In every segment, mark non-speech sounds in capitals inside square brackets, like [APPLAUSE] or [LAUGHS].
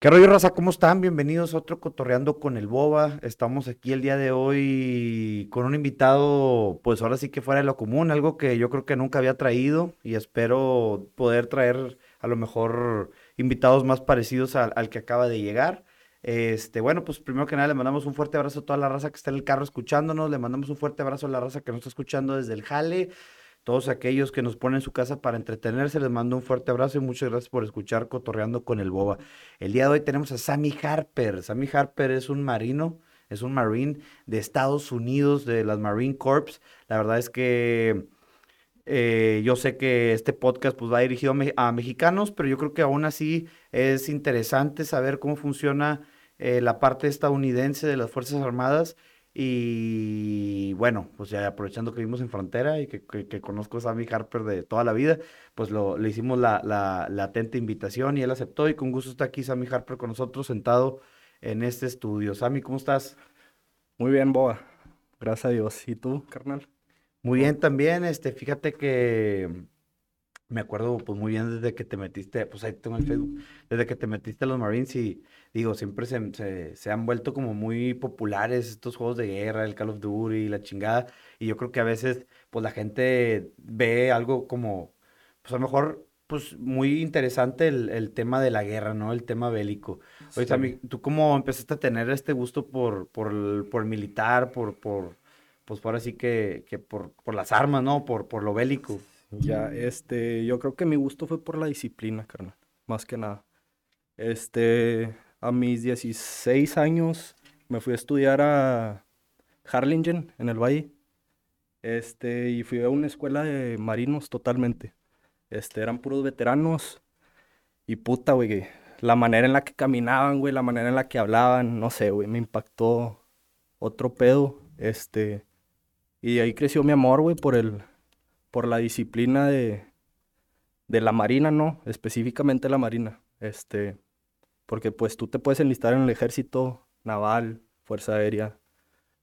¿Qué rollo, raza? ¿Cómo están? Bienvenidos a otro Cotorreando con el Boba. Estamos aquí el día de hoy con un invitado, pues ahora sí que fuera de lo común, algo que yo creo que nunca había traído y espero poder traer a lo mejor invitados más parecidos al, que acaba de llegar. Este, bueno, pues primero que nada le mandamos un fuerte abrazo a toda la raza que está en el carro escuchándonos, le mandamos un fuerte abrazo a la raza que nos está escuchando desde el jale, todos aquellos que nos ponen en su casa para entretenerse, les mando un fuerte abrazo y muchas gracias por escuchar Cotorreando con el Boba. El día de hoy tenemos a Sammy Harper. Sammy Harper es un marino, es un marine de Estados Unidos, de las Marine Corps. La verdad es que eh, yo sé que este podcast pues, va dirigido a, me a, mexicanos, pero yo creo que aún así es interesante saber cómo funciona eh, la parte estadounidense de las Fuerzas Armadas y bueno, pues ya aprovechando que vivimos en frontera y que, que, que conozco a Sammy Harper de toda la vida, pues lo, le hicimos la, la, la, atenta invitación y él aceptó y con gusto está aquí Sammy Harper con nosotros sentado en este estudio. Sammy, ¿cómo estás? Muy bien, Boa. Gracias a Dios. ¿Y tú, carnal? Muy bien también, este, fíjate que me acuerdo pues muy bien desde que te metiste, pues ahí tengo el Facebook, desde que te metiste a los Marines y digo, siempre se, se, se, han vuelto como muy populares estos juegos de guerra, el Call of Duty, la chingada, y yo creo que a veces pues la gente ve algo como, pues a lo mejor pues muy interesante el, el tema de la guerra, ¿no? El tema bélico. Oye, sí. Sammy, ¿tú cómo empezaste a tener este gusto por, por, el, por el militar, por, por, pues por así que, que por, por las armas, ¿no? Por, por lo bélico. Ya, este, yo creo que mi gusto fue por la disciplina, carnal, más que nada. Este, a mis 16 años me fui a estudiar a Harlingen, en el Valle. Este, y fui a una escuela de marinos totalmente. Este, eran puros veteranos. Y puta, güey, la manera en la que caminaban, güey, la manera en la que hablaban, no sé, güey, me impactó otro pedo. Este, y ahí creció mi amor, güey, por el, por la disciplina de, de la marina, ¿no? Específicamente la marina. Este, porque pues tú te puedes enlistar en el ejército naval, fuerza aérea,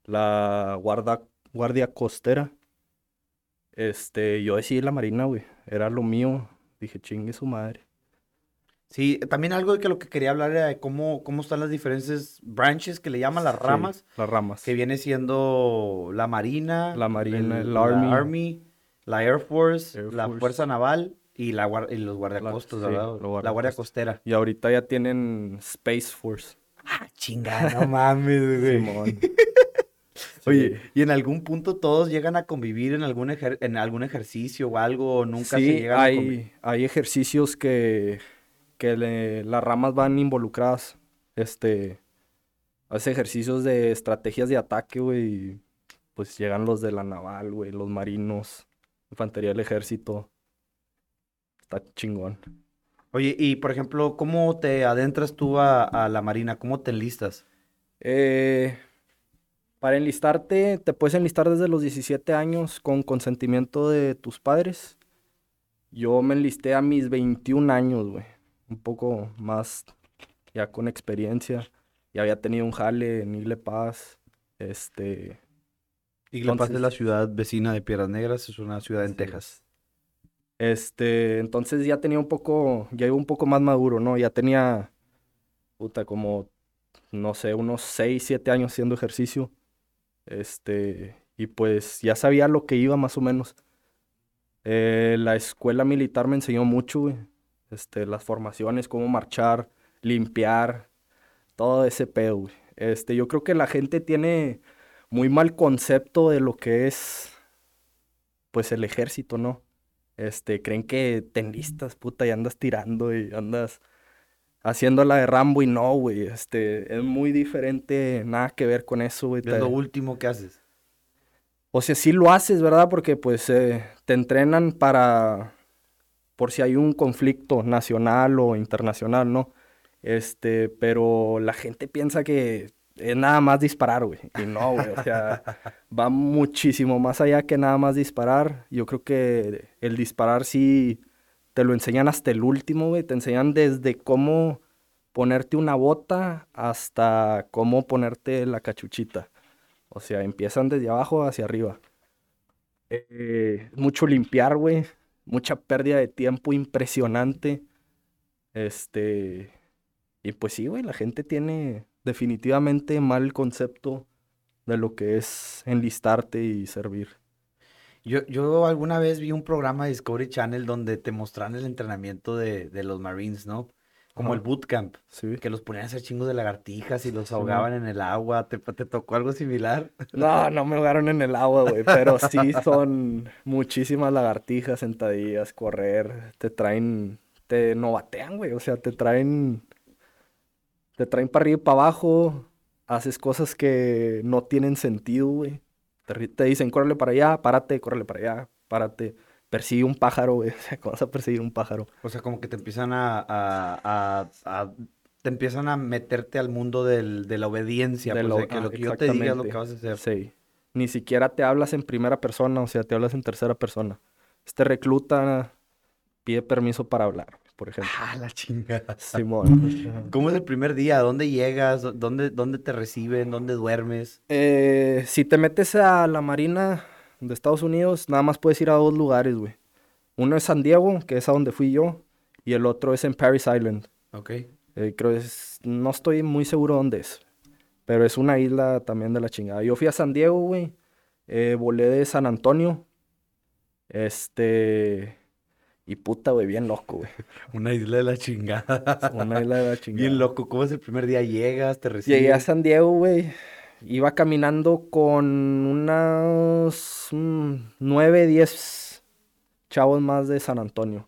la guarda, guardia costera. Este, yo decidí la marina, güey. Era lo mío. Dije, chingue su madre. Sí, también algo de que lo que quería hablar era de cómo, cómo están las diferentes branches que le llaman las ramas. Sí, las ramas. Que viene siendo la marina. La marina, el, el army. La Army, la Air Force, Air la Force. Fuerza Naval y, la, y los guardiacostos, La- sí, ¿verdad? los la. Guardia Costera. Y ahorita ya tienen Space Force. Ah, chinga, no mames, güey. Simón. [LAUGHS] Oye, ¿y en algún punto todos llegan a convivir en algún, ejer- en algún ejercicio o algo? ¿O nunca sí, se llegan a convivir? hay, hay ejercicios que, que le- las ramas van involucradas. Este, hace ejercicios de estrategias de ataque, güey. Pues llegan los de la naval, güey, los marinos, infantería del ejército. Está chingón. Oye, y por ejemplo, ¿cómo te adentras tú a, a la marina? ¿Cómo te enlistas? Eh, para enlistarte, te puedes enlistar desde los 17 años con consentimiento de tus padres. Yo me enlisté a mis 21 años, güey. Un poco más ya con experiencia. Ya había tenido un jale en Igle Paz. Este, Es Entonces- la ciudad vecina de Piedras Negras, es una ciudad en Sí. Texas. este, entonces ya tenía un poco, ya iba un poco más maduro, ¿no? Ya tenía, puta, como, no sé, unos 6, 7 años haciendo ejercicio. Este, y pues ya sabía lo que iba más o menos. Eh, la escuela militar me enseñó mucho, güey. Este, las formaciones, cómo marchar, limpiar, todo ese pedo, güey. Este, yo creo que la gente tiene muy mal concepto de lo que es, pues, el ejército, ¿no? Este, creen que te enlistas, puta, y andas tirando y andas haciendo la de Rambo y no, güey. Este, es muy diferente, nada que ver con eso, güey. Es lo último que haces. o sea, sí lo haces, ¿verdad? Porque pues eh, te entrenan para, por si hay un conflicto nacional o internacional, ¿no? Este, pero la gente piensa que es nada más disparar, güey. Y no, güey. O sea, [LAUGHS] va muchísimo más allá que nada más disparar. Yo creo que el disparar sí te lo enseñan hasta el último, güey. Te enseñan desde cómo ponerte una bota hasta cómo ponerte la cachuchita. O sea, empiezan desde abajo hacia arriba. Eh, mucho limpiar, güey. Mucha pérdida de tiempo impresionante. Este. Y pues sí, güey, la gente tiene definitivamente mal concepto de lo que es enlistarte y servir. Yo, yo alguna vez vi un programa de Discovery Channel donde te mostraban el entrenamiento de, de los Marines, ¿no? Como el bootcamp, Sí. que los ponían a hacer chingos de lagartijas y los ahogaban en el agua. ¿Te, te tocó algo similar? [LAUGHS] No, no me ahogaron en el agua, güey, pero sí son muchísimas lagartijas, sentadillas, correr, te traen, te novatean, güey, o sea, te traen, te traen para arriba y para abajo, haces cosas que no tienen sentido, güey. Te, dicen, córrele para allá, párate, córrele para allá, párate, persigue un pájaro, güey, [LAUGHS] o sea, ¿cómo vas a perseguir un pájaro? O sea, como que te empiezan a, a- a- a- te empiezan a meterte al mundo del- de la obediencia, De pues, lo- que ah, lo que yo te diga es lo que vas a hacer. Sí. Ni siquiera te hablas en primera persona, o sea, te hablas en tercera persona. Este recluta pide permiso para hablar, por ejemplo. Ah, la chingada. Simón. ¿Cómo es el primer día? ¿Dónde llegas? ¿Dónde, dónde te reciben? ¿Dónde duermes? Eh, si te metes a la Marina de Estados Unidos, nada más puedes ir a dos lugares, güey. Uno es San Diego, que es a donde fui yo, y el otro es en Paris Island. Ok. Eh, creo es, no estoy muy seguro dónde es, pero es una isla también de la chingada. Yo fui a San Diego, güey, eh, volé de San Antonio, este, y puta, güey, bien loco, güey. [LAUGHS] Una isla de la chingada. Una isla de la chingada. Bien loco. ¿Cómo es el primer día? ¿Llegas? ¿Te reciben? Llegué a San Diego, güey. Iba caminando con unos mm, 9, 10 chavos más de San Antonio.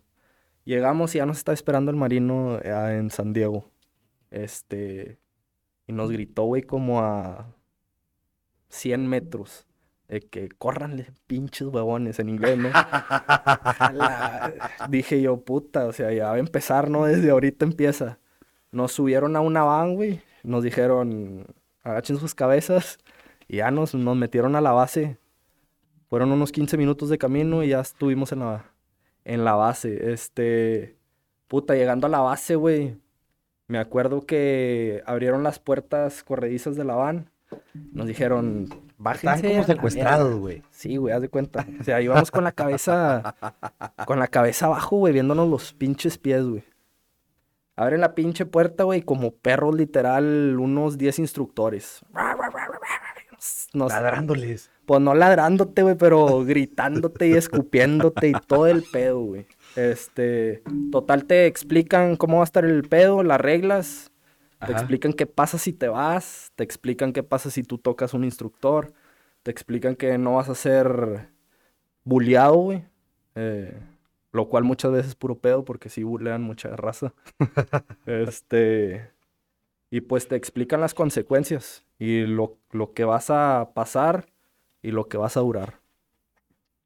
Llegamos y ya nos estaba esperando el marino eh, en San Diego. Este. Y nos gritó, güey, como a 100 metros. De que córranle, pinches huevones, en inglés, ¿no? [LAUGHS] La- Dije yo, puta, o sea, ya va a empezar, ¿no? Desde ahorita empieza. Nos subieron a una van, güey. Nos dijeron, agachen sus cabezas. Y ya nos, nos metieron a la base. Fueron unos 15 minutos de camino y ya estuvimos en la, en la base. Este, puta, llegando a la base, güey. Me acuerdo que abrieron las puertas corredizas de la van. Nos dijeron, bájense. Estaban como secuestrados, verga". güey. Sí, güey, haz de cuenta. O sea, íbamos con la cabeza, con la cabeza abajo, güey, viéndonos los pinches pies, güey. Abren la pinche puerta, güey, como perros, literal, unos 10 instructores. Nos- Ladrándoles. pues no ladrándote, güey, pero gritándote y escupiéndote y todo el pedo, güey. Este, total, te explican cómo va a estar el pedo, las reglas. Te Ajá. explican qué pasa si te vas, te explican qué pasa si tú tocas un instructor, te explican que no vas a ser bulleado, güey. eh, lo cual muchas veces es puro pedo porque sí bullean mucha raza. [LAUGHS] este, y pues te explican las consecuencias y lo, lo que vas a pasar y lo que vas a durar.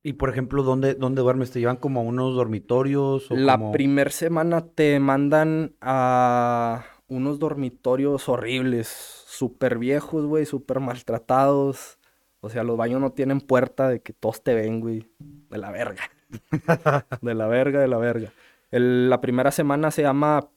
Y por ejemplo, ¿dónde, dónde duermes? ¿Te llevan como a unos dormitorios? O La como- primer semana te mandan a unos dormitorios horribles, súper viejos, güey, súper maltratados. O sea, los baños no tienen puerta de que todos te ven, güey. De la verga. [LAUGHS] De la verga, de la verga. El- la primera semana se llama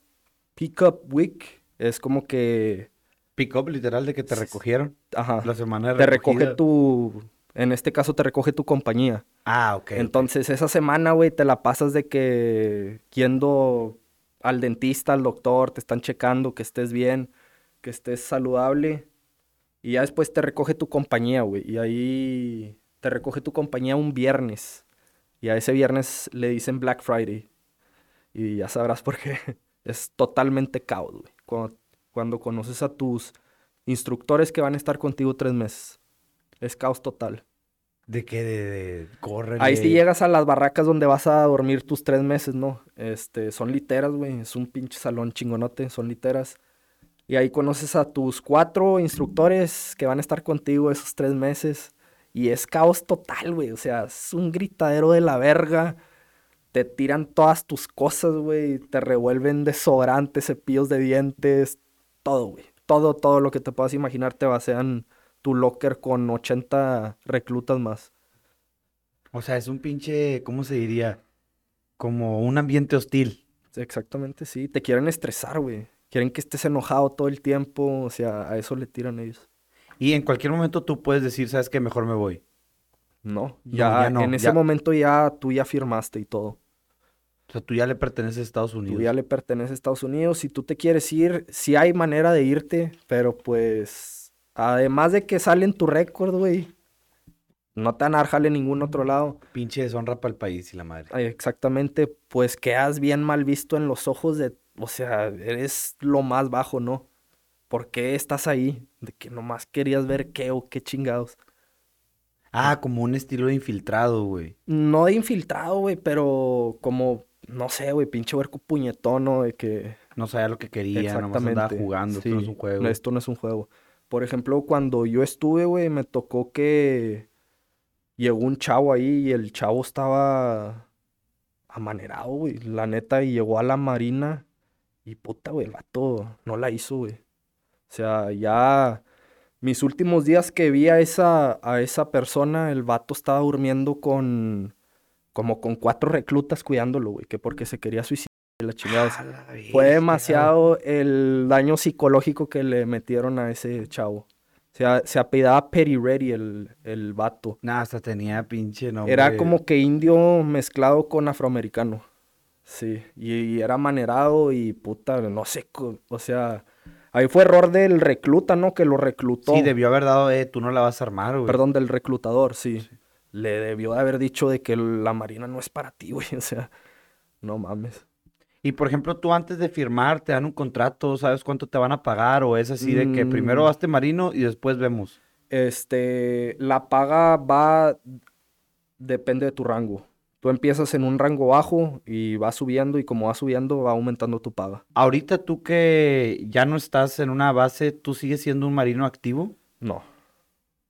Pickup Week. Es como que, Pick up, literal, de que te recogieron ajá, la semana de te recoge tu, en este caso te recoge tu compañía. Ah, ok. ok. Entonces, esa semana, güey, te la pasas de que yendo al dentista, al doctor, te están checando que estés bien, que estés saludable. Y ya después te recoge tu compañía, güey. Y ahí te recoge tu compañía un viernes. Y a ese viernes le dicen Black Friday. Y ya sabrás por qué. [LAUGHS] Es totalmente caos, güey. Cuando, cuando conoces a tus instructores que van a estar contigo tres meses. Es caos total. ¿De qué? De, de... Córrele. Ahí sí llegas a las barracas donde vas a dormir tus tres meses, ¿no? Este, son literas, güey. Es un pinche salón chingonote, son literas. Y ahí conoces a tus cuatro instructores que van a estar contigo esos tres meses. Y es caos total, güey. O sea, es un gritadero de la verga. Te tiran todas tus cosas, güey. Te revuelven desodorantes, cepillos de dientes. Todo, güey. Todo, todo lo que te puedas imaginar te vacían tu locker con 80 reclutas más. O sea, es un pinche, ¿cómo se diría? Como un ambiente hostil. Exactamente, sí. Te quieren estresar, güey. Quieren que estés enojado todo el tiempo. O sea, a eso le tiran ellos. Y en cualquier momento tú puedes decir, ¿sabes qué? Mejor me voy. No, No, ya, no, en ese ya. momento ya tú ya firmaste y todo. O sea, tú ya le perteneces a Estados Unidos. Tú ya le perteneces a Estados Unidos. Si tú te quieres ir, sí hay manera de irte, pero pues, además de que sale en tu récord, güey, no te van a dar jale en ningún otro lado. Pinche deshonra para el país y la madre. Ay, Exactamente, pues quedas bien mal visto en los ojos de, o sea, eres lo más bajo, ¿no? ¿Por qué estás ahí? De que nomás querías ver qué o qué chingados. Ah, como un estilo de infiltrado, güey. No de infiltrado, güey, pero como, no sé, güey, pinche huerco puñetón, ¿no? De que... No sabía lo que quería, nomás andaba jugando. Esto no es un juego. esto no es un juego. Por ejemplo, cuando yo estuve, güey, me tocó que llegó un chavo ahí y el chavo estaba amanerado, güey. La neta, y llegó a la marina y puta, güey, el vato no la hizo, güey. O sea, ya mis últimos días que vi a esa, a esa persona, el vato estaba durmiendo con, como con cuatro reclutas cuidándolo, güey, que porque se quería suicidar y la chingada. A la Fue demasiado el daño psicológico que le metieron a ese chavo. O sea, se apellidaba Petty Ready el, el vato. Nah, hasta tenía pinche nombre. Era como que indio mezclado con afroamericano. Sí, y, y era manerado y puta, no sé, o sea, ahí fue error del recluta, ¿no? Que lo reclutó. Sí, debió haber dado, eh, tú no la vas a armar, güey. Perdón, del reclutador, sí. Le debió de haber dicho de que la marina no es para ti, güey. [LAUGHS] O sea, no mames. Y por ejemplo, tú antes de firmar te dan un contrato, ¿sabes cuánto te van a pagar? O es así de que primero Mm. hazte marino y después vemos. Este, la paga va, depende de tu rango. Tú empiezas en un rango bajo y va subiendo y como va subiendo va aumentando tu paga. Ahorita tú que ya no estás en una base, ¿tú sigues siendo un marino activo? No,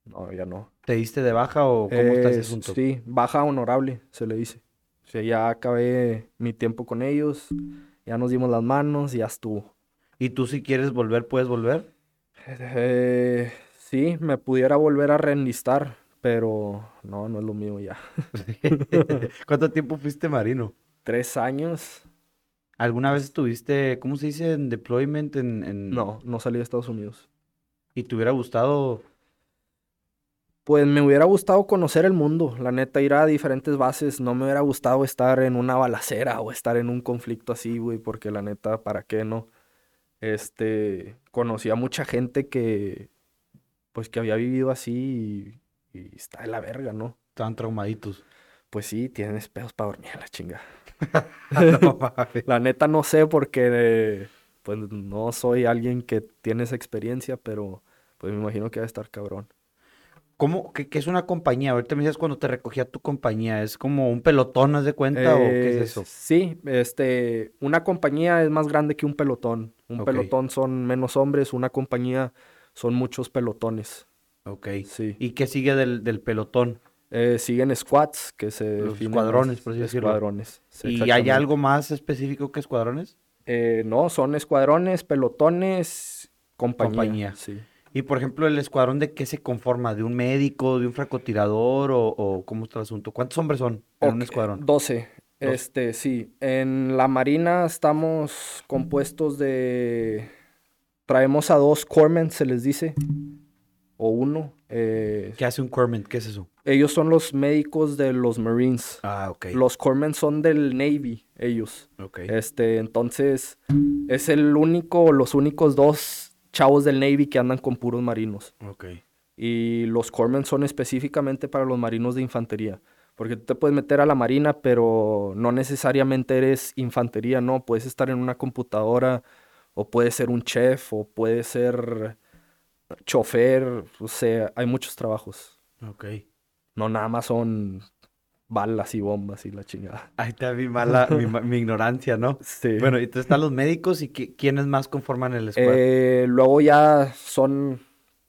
no, ya no. ¿Te diste de baja o cómo está ese Es- asunto? Sí, baja honorable, se le dice. O sea, ya acabé mi tiempo con ellos, ya nos dimos las manos y ya estuvo. ¿Y tú si quieres volver, puedes volver? Eh, sí, me pudiera volver a reenlistar, pero no, no es lo mío ya. [LAUGHS] [LAUGHS] ¿Cuánto tiempo fuiste marino? Tres años, ¿Alguna vez estuviste, cómo se dice, en deployment en, en- no, no salí de Estados Unidos. ¿Y te hubiera gustado? Pues me hubiera gustado conocer el mundo, la neta, ir a diferentes bases. No me hubiera gustado estar en una balacera o estar en un conflicto así, güey, porque la neta, ¿para qué no? Este, conocí a mucha gente que, pues, que había vivido así y, y está de la verga, ¿no? Estaban traumaditos. Pues sí, tienes pedos para dormir a la chinga. [LAUGHS] No. La neta no sé porque, eh, pues, no soy alguien que tiene esa experiencia, pero, pues, me imagino que va a estar cabrón. ¿Cómo? ¿Qué, qué es una compañía? Ahorita me decías cuando te recogía tu compañía. ¿Es como un pelotón, haz de cuenta? ¿O qué es Eh, eso? Sí, este, una compañía es más grande que un pelotón. Un pelotón son menos hombres, una compañía son muchos pelotones. Ok. Sí. ¿Y qué sigue del, del pelotón? Eh, siguen squads, que se Los escuadrones, por así decirlo. Escuadrones, sí, ¿Y hay algo más específico que escuadrones? Eh, no, son escuadrones, pelotones, compañía. Compañía. Sí. Y por ejemplo, ¿el escuadrón de qué se conforma? ¿De un médico, de un francotirador o, o cómo está el asunto? ¿Cuántos hombres son en un escuadrón? 12. Este, sí. En la Marina estamos compuestos de... Traemos a dos corpsmen, se les dice. O uno. eh, ¿Qué hace un corpsman? ¿Qué es eso? ellos son los médicos de los Marines. Ah, ok. Los corpsmen son del Navy, ellos. Ok. Este, entonces, es el único, los únicos dos chavos del Navy que andan con puros marinos. Ok. Y los corpsmen son específicamente para los marinos de infantería. Porque tú te puedes meter a la marina, pero no necesariamente eres infantería, no. Puedes estar en una computadora, o puedes ser un chef, o puedes ser chofer. O sea, hay muchos trabajos. Ok. No nada más son balas y bombas y la chingada. Ahí está mi mala, mi, ignorancia, ¿no? [LAUGHS] Sí. Bueno, y entonces están los médicos y qui- quiénes más conforman el escuadrón. Eh, luego ya son,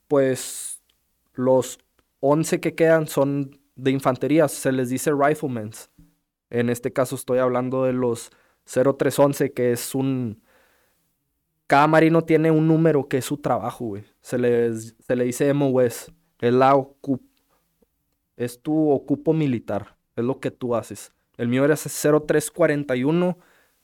pues, los 11 que quedan son de infantería, se les dice riflemen. En este caso estoy hablando de los 0311, que es un... Cada marino tiene un número que es su trabajo, güey. Se les, se le dice MOS. Es, la ocu- es tu ocupo militar. Es lo que tú haces. El mío era ese 0341,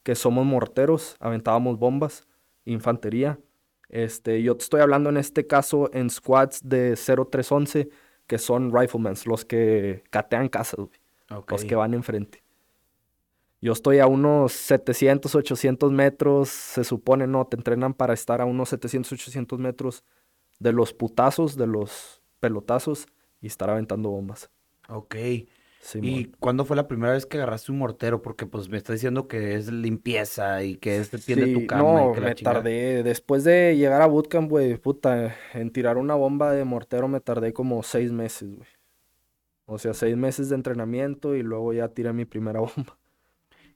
que somos morteros, aventábamos bombas, infantería. Este, yo te estoy hablando en este caso en squads de 0311, que son riflemen, los que catean casas, los que van enfrente. Yo estoy a unos 700, 800 metros, se supone, no, te entrenan para estar a unos 700, 800 metros de los putazos, de los pelotazos y estar aventando bombas. Ok. ¿Y cuándo fue la primera vez que agarraste un mortero? Porque pues me está diciendo que es limpieza y que es el pie de tu Sí, cama no, y que la me chingada. tardé, después de llegar a bootcamp, güey, puta, en tirar una bomba de mortero me tardé como seis meses, güey. O sea, seis meses de entrenamiento y luego ya tiré mi primera [LAUGHS] bomba.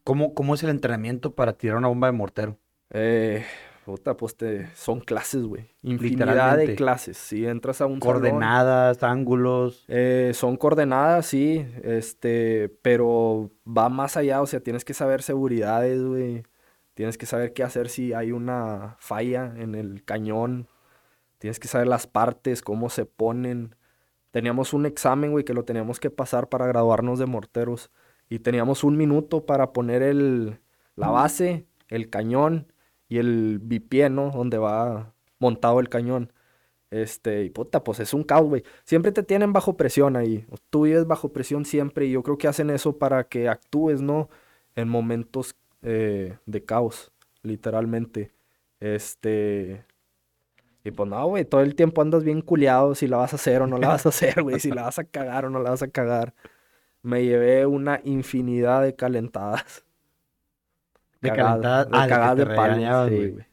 ¿Cómo, cómo es el entrenamiento para tirar una bomba de mortero? Eh, puta, pues te, son clases, güey. Infinidad de clases. Si entras a un salón, Coordenadas, ángulos. eh, son coordenadas, sí, este, pero va más allá, o sea, tienes que saber seguridades, güey. Tienes que saber qué hacer si hay una falla en el cañón. Tienes que saber las partes, cómo se ponen. Teníamos un examen, güey, que lo teníamos que pasar para graduarnos de morteros. Y teníamos un minuto para poner el, la base, el cañón y el bipié, ¿no? Donde va montado el cañón. Este, y puta, pues es un caos, güey. Siempre te tienen bajo presión ahí. Tú vives bajo presión siempre y yo creo que hacen eso para que actúes, ¿no? En momentos eh, de caos, literalmente. Este... Y pues no, güey, todo el tiempo andas bien culiado si la vas a hacer o no la vas a hacer, güey, si la [LAUGHS] vas a cagar o no la vas a cagar. Me llevé una infinidad de calentadas. De Cagadas- de Ah, de palo, sí, güey.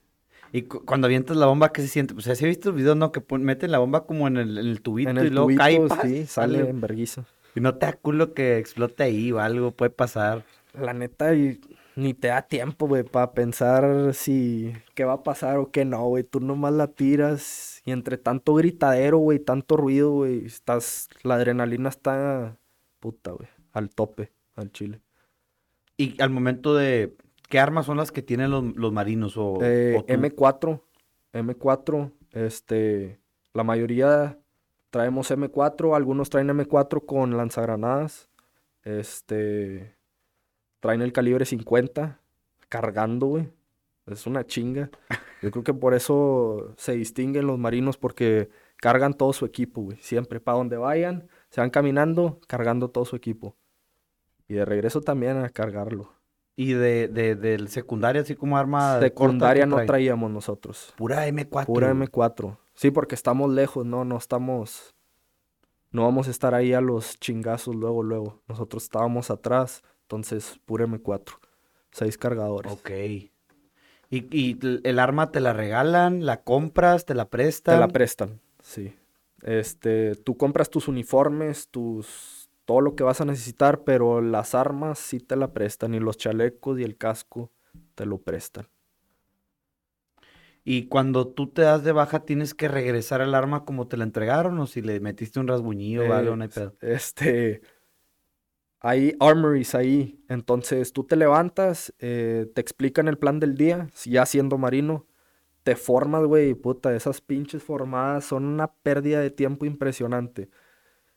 Y cu- cuando avientas la bomba, ¿qué se siente? Pues, ¿sí has visto el video, no? Que meten la bomba como en el, en el tubito En y el luego cae y tubito, sí, sale sale. en vergüenza. Y no te da culo que explote ahí o algo, puede pasar. La neta, y ni te da tiempo, güey, para pensar si qué va a pasar o qué no, güey. Tú nomás la tiras y entre tanto gritadero, güey, tanto ruido, güey, estás, la adrenalina está, puta, güey, al tope, al chile. Y al momento de... ¿Qué armas son las que tienen los, los marinos? O, Eh, o tú? M4, M4, este, la mayoría traemos M4, algunos traen M4 con lanzagranadas, este, traen el calibre 50 cargando, güey, es una chinga. Yo creo que por eso se distinguen los marinos porque cargan todo su equipo, güey, siempre, para donde vayan, se van caminando, cargando todo su equipo. Y de regreso también a cargarlo. Y de, de, del secundaria, así como arma Secundaria ¿qué no traíamos nosotros. Pura M4. Pura güey. M4. Sí, porque estamos lejos, no, no estamos. No vamos a estar ahí a los chingazos luego, luego. Nosotros estábamos atrás, entonces pura M4. Seis cargadores. Ok. ¿Y, y el arma te la regalan, la compras, te la prestan? Te la prestan, sí. Este, tú compras tus uniformes, tus todo lo que vas a necesitar, pero las armas sí te la prestan y los chalecos y el casco te lo prestan. Y cuando tú te das de baja, ¿tienes que regresar el arma como te la entregaron? ¿O si le metiste un rasguñillo Eh, no hay pedo? Este, hay armories ahí, entonces tú te levantas, eh, te explican el plan del día, ya siendo marino, te formas, güey, puta, esas pinches formadas son una pérdida de tiempo impresionante.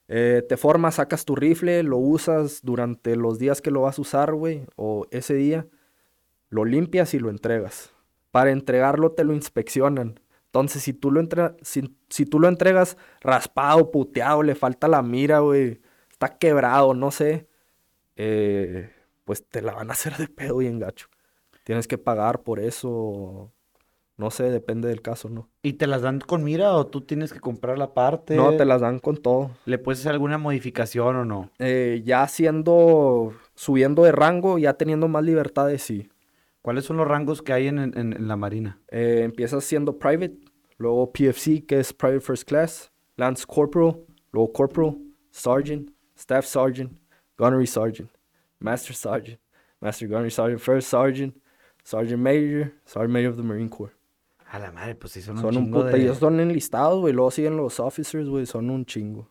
Eh, te formas, sacas tu rifle, lo usas durante los días que lo vas a usar, güey, o ese día, lo limpias y lo entregas. Para entregarlo te lo inspeccionan. Entonces, si tú lo, entre- si, si tú lo entregas raspado, puteado, le falta la mira, güey, está quebrado, no sé, eh, pues te la van a hacer de pedo y engacho. Tienes que pagar por eso, no sé, depende del caso, ¿no? ¿Y te las dan con mira o tú tienes que comprar la parte? No, te las dan con todo. ¿Le puedes hacer alguna modificación o no? Eh, ya siendo, subiendo de rango, ya teniendo más libertades, sí. ¿Cuáles son los rangos que hay en, en- en la marina? Eh, empiezas siendo private, luego PFC, que es Private First Class, Lance Corporal, luego Corporal, Sergeant, Staff Sergeant, Gunnery Sergeant, Master Sergeant, Master Gunnery Sergeant, First Sergeant, Sergeant Major, Sergeant Major of the Marine Corps. A la madre, pues sí, son un Son un puta, de... ellos son enlistados, güey, luego siguen los officers, güey, son un chingo.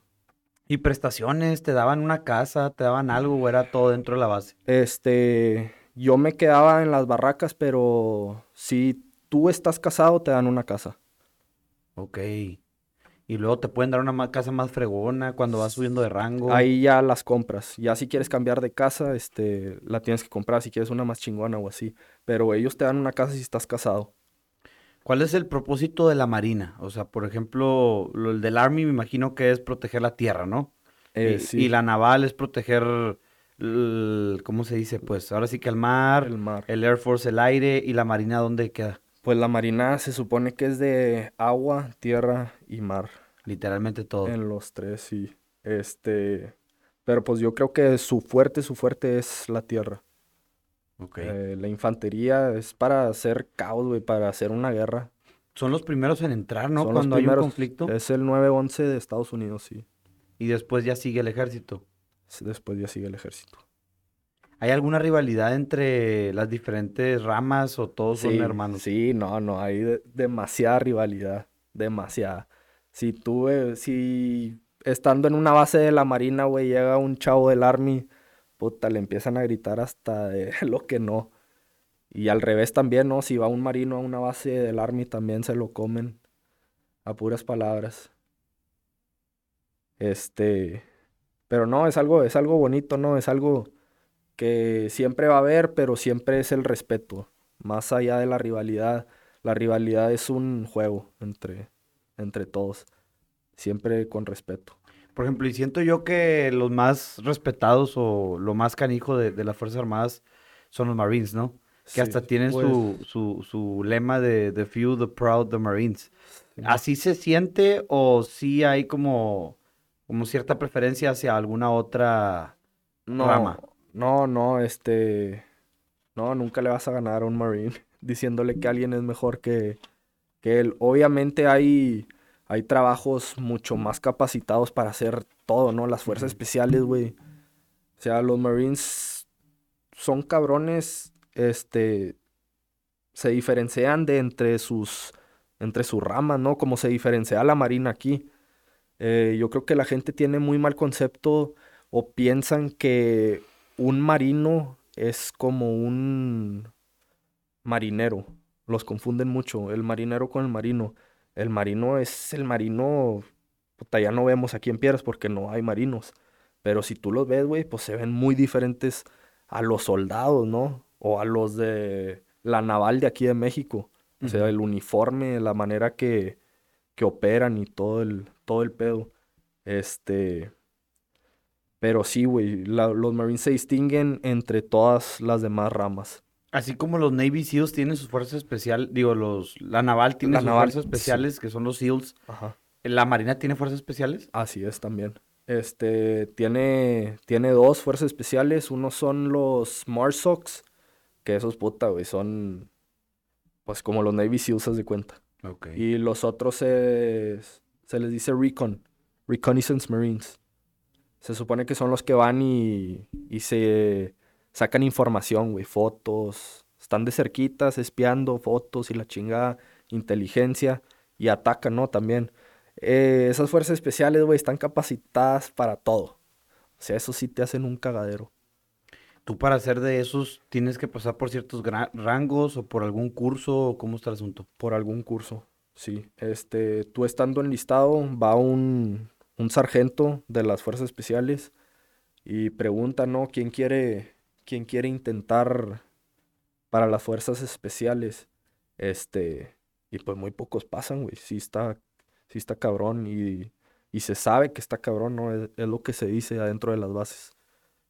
¿Y prestaciones? ¿Te daban una casa? ¿Te daban algo o era todo dentro de la base? Este, yo me quedaba en las barracas, pero si tú estás casado, te dan una casa. Ok. Y luego te pueden dar una casa más fregona cuando vas subiendo de rango. Ahí ya las compras. Ya si quieres cambiar de casa, este, la tienes que comprar si quieres una más chingona o así. Pero ellos te dan una casa si estás casado. ¿Cuál es el propósito de la marina? O sea, por ejemplo, lo el del Army me imagino que es proteger la tierra, ¿no? Eh, y, sí. y la naval es proteger el- ¿cómo se dice? Pues ahora sí que el mar, El mar. el Air Force, el aire y la marina, ¿dónde queda? Pues la marina se supone que es de agua, tierra y mar. Literalmente todo. En los tres, sí. Este, pero pues yo creo que su fuerte, su fuerte es la tierra. Ok. Eh, la infantería es para hacer caos, güey, para hacer una guerra. Son los primeros en entrar, ¿no? Son Cuando hay un conflicto. Es el 911 de Estados Unidos, sí. Y después ya sigue el ejército. Después ya sigue el ejército. ¿Hay alguna rivalidad entre las diferentes ramas o todos son Sí, hermanos? Sí, no, no, hay de- demasiada rivalidad, demasiada. Si tú, eh, si estando en una base de la Marina, güey, llega un chavo del Army, puta, le empiezan a gritar hasta de [LAUGHS] lo que no. Y al revés también, ¿no? Si va un marino a una base del Army, también se lo comen a puras palabras. Este, pero no, es algo, es algo bonito, ¿no? Es algo que siempre va a haber, pero siempre es el respeto, más allá de la rivalidad. La rivalidad es un juego entre, entre todos, siempre con respeto. Por ejemplo, y siento yo que los más respetados o lo más canijo de, de las Fuerzas Armadas son los Marines, ¿no? Que Sí, hasta tienen pues, su, su, su lema de The Few, The Proud, The Marines. ¿Así se siente o sí hay como, como cierta preferencia hacia alguna otra no, rama? no, no, este, no, nunca le vas a ganar a un Marine [LAUGHS] diciéndole que alguien es mejor que, que él. Obviamente hay, hay trabajos mucho más capacitados para hacer todo, ¿no? Las fuerzas especiales, güey. O sea, los Marines son cabrones, este, se diferencian de entre sus, entre sus ramas, ¿no? Como se diferencia la Marina aquí. Eh, yo creo que la gente tiene muy mal concepto o piensan que un marino es como un marinero. Los confunden mucho, el marinero con el marino. El marino es el marino, puta, ya no vemos aquí en Piedras porque no hay marinos. Pero si tú los ves, güey, pues se ven muy diferentes a los soldados, ¿no? O a los de la naval de aquí de México. O sea, el uniforme, la manera que, que operan y todo el, todo el pedo. Este. Pero sí, güey, los Marines se distinguen entre todas las demás ramas. Así como los Navy SEALs tienen sus fuerzas especiales, digo, los, la naval tiene La sus naval, fuerzas sí. especiales, que son los SEALs. Ajá. ¿La Marina tiene fuerzas especiales? Así es también. Este, tiene, tiene dos fuerzas especiales. Uno son los Marsocs, que esos puta, güey, son pues como los Navy SEALs, haz de cuenta. Ok. Y los otros se, se les dice Recon, Reconnaissance Marines. Se supone que son los que van y, y se sacan información, güey, fotos. Están de cerquitas, espiando fotos y la chingada, inteligencia y atacan, ¿no? También. Eh, esas fuerzas especiales, güey, están capacitadas para todo. O sea, eso sí te hacen un cagadero. ¿Tú para hacer de esos tienes que pasar por ciertos rangos o por algún curso? o ¿Cómo está el asunto? Por algún curso, sí. Este, tú estando enlistado, va un, un sargento de las fuerzas especiales y pregunta, ¿no? ¿Quién quiere, quién quiere intentar para las fuerzas especiales? Este, y pues muy pocos pasan, güey. Sí está, sí está cabrón y, y se sabe que está cabrón, ¿no? Es, es lo que se dice adentro de las bases.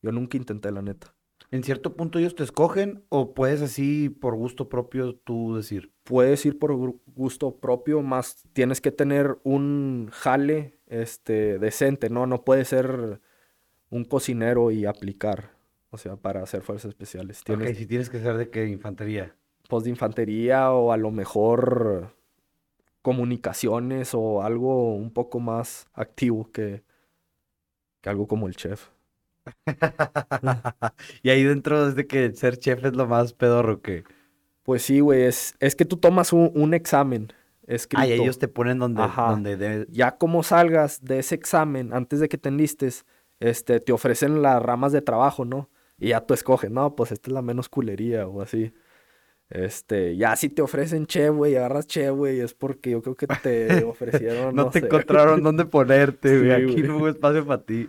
Yo nunca intenté, la neta. ¿En cierto punto ellos te escogen o puedes así por gusto propio tú decir? puedes ir por gusto propio, más tienes que tener un jale este, decente, ¿no? No puedes ser un cocinero y aplicar, o sea, para hacer fuerzas especiales. Ok, Tienes si tienes que ser de qué infantería. post de infantería o a lo mejor comunicaciones o algo un poco más activo que, que algo como el chef. [LAUGHS] y ahí dentro desde que ser chef es lo más pedorro que... Pues sí, güey, es, es que tú tomas un, un examen escrito. Ah, y ellos te ponen donde, Ajá. donde ya como salgas de ese examen, antes de que te enlistes, este, te ofrecen las ramas de trabajo, ¿no? Y ya tú escoges, no, pues esta es la menos culería o así. Este, ya si te ofrecen che, güey, agarras che, güey, es porque yo creo que te [LAUGHS] ofrecieron, No, no te sé. encontraron dónde ponerte, [LAUGHS] güey. Sí, Aquí no hubo espacio para ti.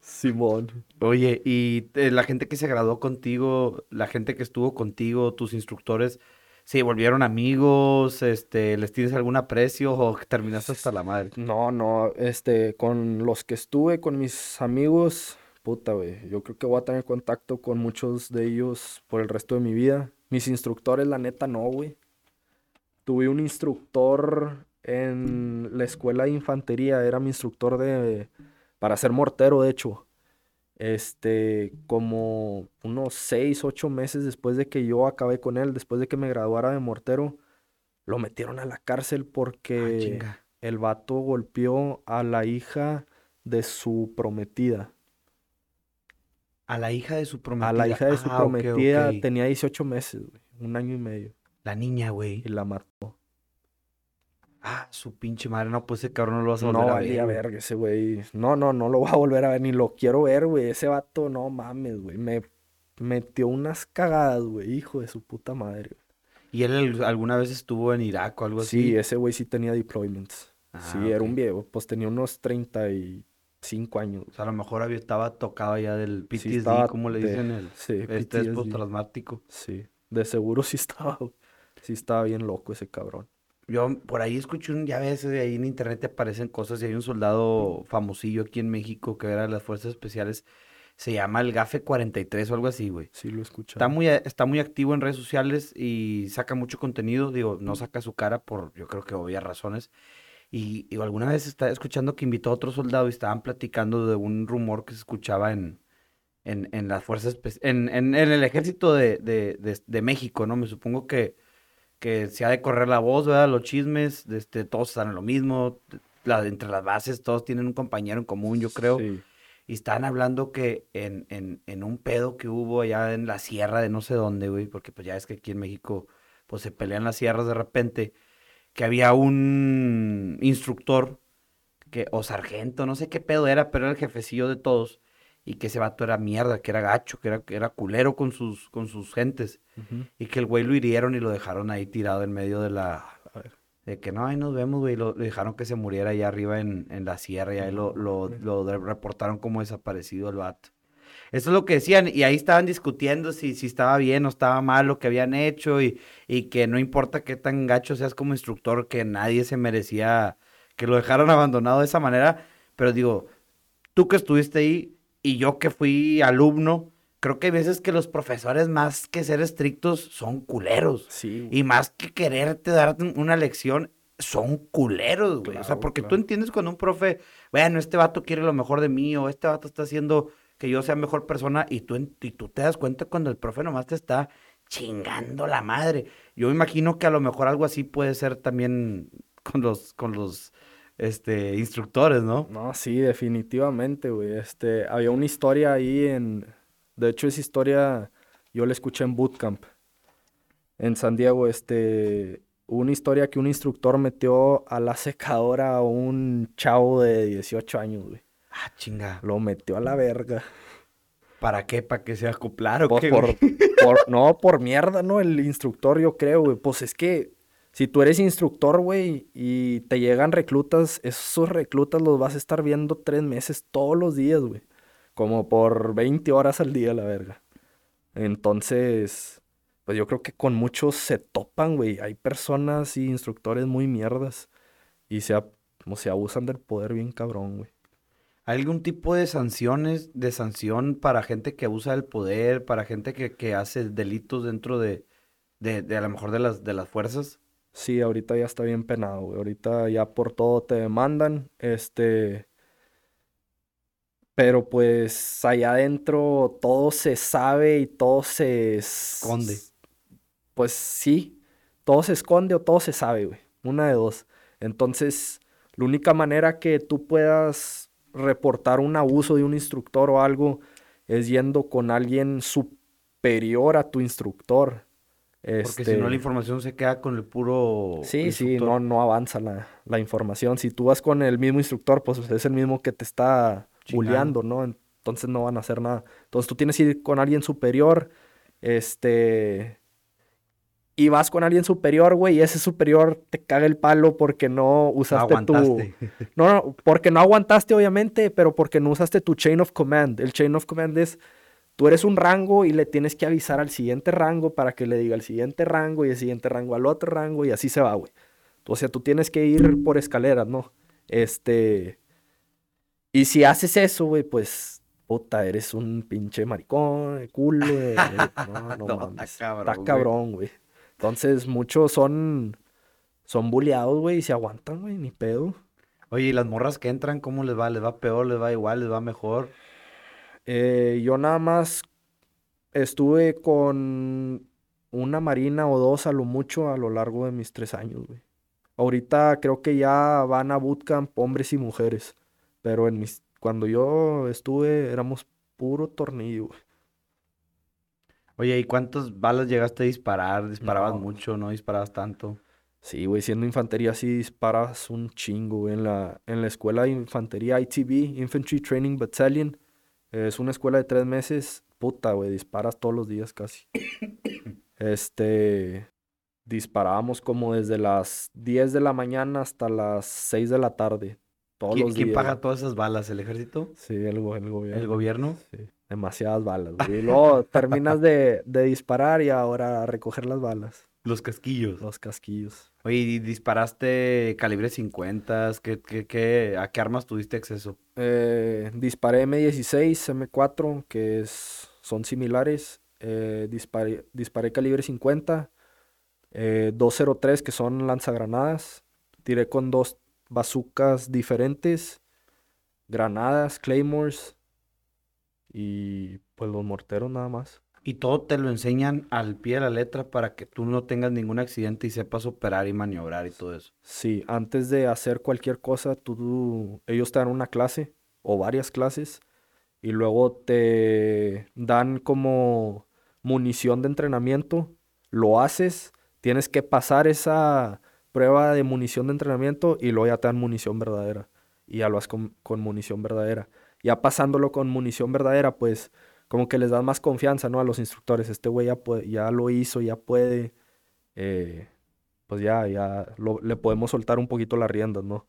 Simón. Oye, y eh, la gente que se graduó contigo, la gente que estuvo contigo, tus instructores, ¿se volvieron amigos? Este, ¿les tienes algún aprecio o terminaste hasta la madre? No, no, este, con los que estuve, con mis amigos, puta, güey. Yo creo que voy a tener contacto con muchos de ellos por el resto de mi vida. Mis instructores, la neta, no, güey. Tuve un instructor en la escuela de infantería, era mi instructor de para ser mortero, de hecho. Este, como unos seis, ocho meses después de que yo acabé con él, después de que me graduara de mortero, lo metieron a la cárcel porque Ah, el vato golpeó a la hija de su prometida. A la hija de su prometida. A la hija de su Ah, prometida tenía 18 meses, güey, un año y medio, La niña, güey. y la mató. Ah, su pinche madre. No, pues ese cabrón no lo vas a volver No a ver. verga ese güey. No, no, no lo voy a volver a ver, ni lo quiero ver, güey. Ese vato, no mames, güey. Me metió unas cagadas, güey, hijo de su puta madre. güey. ¿Y él al- alguna vez estuvo en Irak o algo así? Sí, ese güey sí tenía deployments. Ah, sí, era un viejo, pues tenía unos 35 años. O sea, a lo mejor había, estaba tocado ya del Sí, PTSD, estaba como le de- dicen, el Sí, estrés PTSD. postraumático. Sí, de seguro sí estaba. Sí estaba bien loco ese cabrón. Yo por ahí escuché un, ya ves, de ahí en internet te aparecen cosas y hay un soldado famosillo aquí en México que era de las fuerzas especiales, se llama el GAFE 43 o algo así, güey. Sí lo escuché. Está muy, está muy activo en redes sociales y saca mucho contenido, digo, no saca su cara por, yo creo que obvias razones. Y, y alguna vez estaba escuchando que invitó a otro soldado y estaban platicando de un rumor que se escuchaba en, en, en las fuerzas, en, en, en el ejército de, de, de, de México, ¿no? Me supongo que, que se ha de correr la voz, ¿verdad? Los chismes, de este, todos están en lo mismo, la- entre las bases todos tienen un compañero en común, yo creo. Sí. Y estaban hablando que en, en, en un pedo que hubo allá en la sierra de no sé dónde, güey, porque pues ya es que aquí en México pues se pelean las sierras de repente, que había un instructor que, o sargento, no sé qué pedo era, pero era el jefecillo de todos, y que ese vato era mierda, que era gacho, que era, que era culero con sus, con sus gentes, y que el güey lo hirieron y lo dejaron ahí tirado en medio de la, A ver. de que no, ahí nos vemos, güey. Lo, lo dejaron que se muriera allá arriba en, en la sierra y ahí lo, lo, lo reportaron como desaparecido el vato. Eso es lo que decían, y ahí estaban discutiendo si, si estaba bien o estaba mal lo que habían hecho, y, y que no importa qué tan gacho seas como instructor, que nadie se merecía que lo dejaran [LAUGHS] abandonado de esa manera. Pero digo, tú que estuviste ahí y yo que fui alumno, creo que hay veces que los profesores, más que ser estrictos, son culeros. Sí. Y más que quererte dar una lección, son culeros, güey. o sea, Claro, porque tú entiendes cuando un profe, bueno, este vato quiere lo mejor de mí, o este vato está haciendo que yo sea mejor persona, y tú, y tú te das cuenta cuando el profe nomás te está chingando la madre. Yo me imagino que a lo mejor algo así puede ser también con los, con los este, instructores, ¿no? No, sí, definitivamente, güey. Este, había una historia ahí en... De hecho, esa historia yo la escuché en Bootcamp. En San Diego, este... Una historia que un instructor metió a la secadora a un chavo de 18 años, güey. Ah, chinga. Lo metió a la verga. ¿Para qué? ¿Para que se acoplar o Pues qué, por, no, por mierda, ¿no? El instructor, yo creo, güey. Pues es que si tú eres instructor, güey, y te llegan reclutas, esos reclutas los vas a estar viendo tres meses todos los días, güey. Como por 20 horas al día, la verga. Entonces, pues yo creo que con muchos se topan, güey. Hay personas y instructores muy mierdas. Y se, se abusan del poder bien cabrón, güey. ¿Hay algún tipo de sanciones, de sanción para gente que abusa del poder, para gente que, que hace delitos dentro de, de, de a lo mejor de las, de las fuerzas? Sí, ahorita ya está bien penado, güey. Ahorita ya por todo te demandan, este... Pero pues allá adentro todo se sabe y todo se... Esconde. Pues sí, todo se esconde o todo se sabe, güey. Una de dos. Entonces, la única manera que tú puedas reportar un abuso de un instructor o algo es yendo con alguien superior a tu instructor. Porque si no la Este, información se queda con el puro Sí, sí, no, no avanza la, la información. Si tú vas con el mismo instructor, pues es el mismo que te está bulleando, ¿no? Entonces no van a hacer nada. Entonces tú tienes que ir con alguien superior, este... Y vas con alguien superior, güey, y ese superior te caga el palo porque no No usaste tu... aguantaste. [LAUGHS] No, no, porque no aguantaste, obviamente, pero porque no usaste tu chain of command. El chain of command es, tú eres un rango y le tienes que avisar al siguiente rango para que le diga al siguiente rango y el siguiente rango al otro rango y así se va, güey. O sea, tú tienes que ir por escaleras, ¿no? Este... Y si haces eso, güey, pues puta, eres un pinche maricón, culo, güey. [LAUGHS] No, no, No, mames. está cabrón, güey. Entonces, muchos son, son bulleados, güey, y se aguantan, güey, ni pedo. Oye, ¿y las morras que entran, cómo les va? ¿Les va peor? ¿Les va igual? ¿Les va mejor? Eh, yo nada más estuve con una marina o dos a lo mucho a lo largo de mis tres años, güey. Ahorita creo que ya van a bootcamp hombres y mujeres, pero en mis, cuando yo estuve éramos puro tornillo, güey. Oye, ¿y cuántas balas llegaste a disparar? ¿Disparabas No. mucho? ¿No disparabas tanto? Sí, güey, siendo infantería sí disparas un chingo, güey. En la, en la escuela de infantería ITB, Infantry Training Battalion, es una escuela de tres meses, puta, güey, disparas todos los días casi. [COUGHS] Este, disparábamos como desde las 10 de la mañana hasta las 6 de la tarde, todos ¿Quién, los quién días. paga todas esas balas? ¿El ejército? Sí, el gobierno. ¿El gobierno? Sí, demasiadas balas, güey. Y [LAUGHS] luego terminas de, de disparar y ahora a recoger las balas, Los casquillos. los casquillos. Oye, ¿y disparaste calibre 50? ¿Qué, qué, qué- a qué armas tuviste acceso? Eh, disparé M16, M4, que es, son similares. Eh, disparé, disparé calibre 50. eh, 203, que son lanzagranadas. Tiré con dos bazucas diferentes. Granadas, claymores. Y pues los morteros nada más. Y todo te lo enseñan al pie de la letra para que tú no tengas ningún accidente y sepas operar y maniobrar y todo eso. Sí, antes de hacer cualquier cosa, tú, ellos te dan una clase o varias clases y luego te dan como munición de entrenamiento. Lo haces, tienes que pasar esa prueba de munición de entrenamiento y luego ya te dan munición verdadera. Y ya lo haces con, con munición verdadera. Ya pasándolo con munición verdadera, pues como que les das más confianza, ¿no? A los instructores. Este güey ya, ya lo hizo, ya puede. eh, pues ya, ya le podemos soltar un poquito las riendas, ¿no?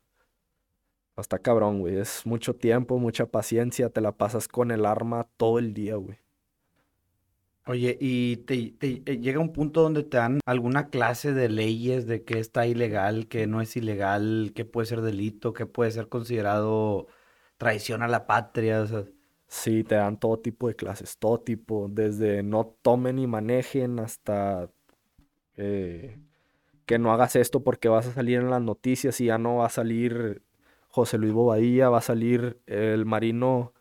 Hasta cabrón, güey. Es mucho tiempo, mucha paciencia. Te la pasas con el arma todo el día, güey. Oye, ¿y te, te- eh, llega un punto donde te dan alguna clase de leyes de qué está ilegal, qué no es ilegal, qué puede ser delito, qué puede ser considerado traición a la patria? O sea, Sí, te dan todo tipo de clases, todo tipo, desde no tomen y manejen hasta eh, que no hagas esto porque vas a salir en las noticias y ya no va a salir José Luis Bobadilla, va a salir el marino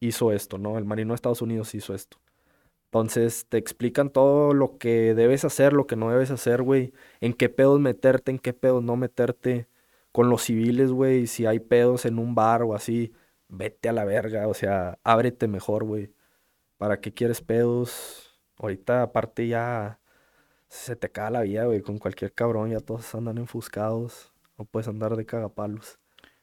hizo esto, ¿no? El marino de Estados Unidos hizo esto. Entonces te explican todo lo que debes hacer, lo que no debes hacer, güey, en qué pedos meterte, en qué pedos no meterte con los civiles, güey, si hay pedos en un bar o así vete a la verga, o sea, ábrete mejor, güey. ¿Para qué quieres pedos? Ahorita, aparte, ya se te cae la vida, güey, con cualquier cabrón, ya todos andan enfuscados, no puedes andar de cagapalos.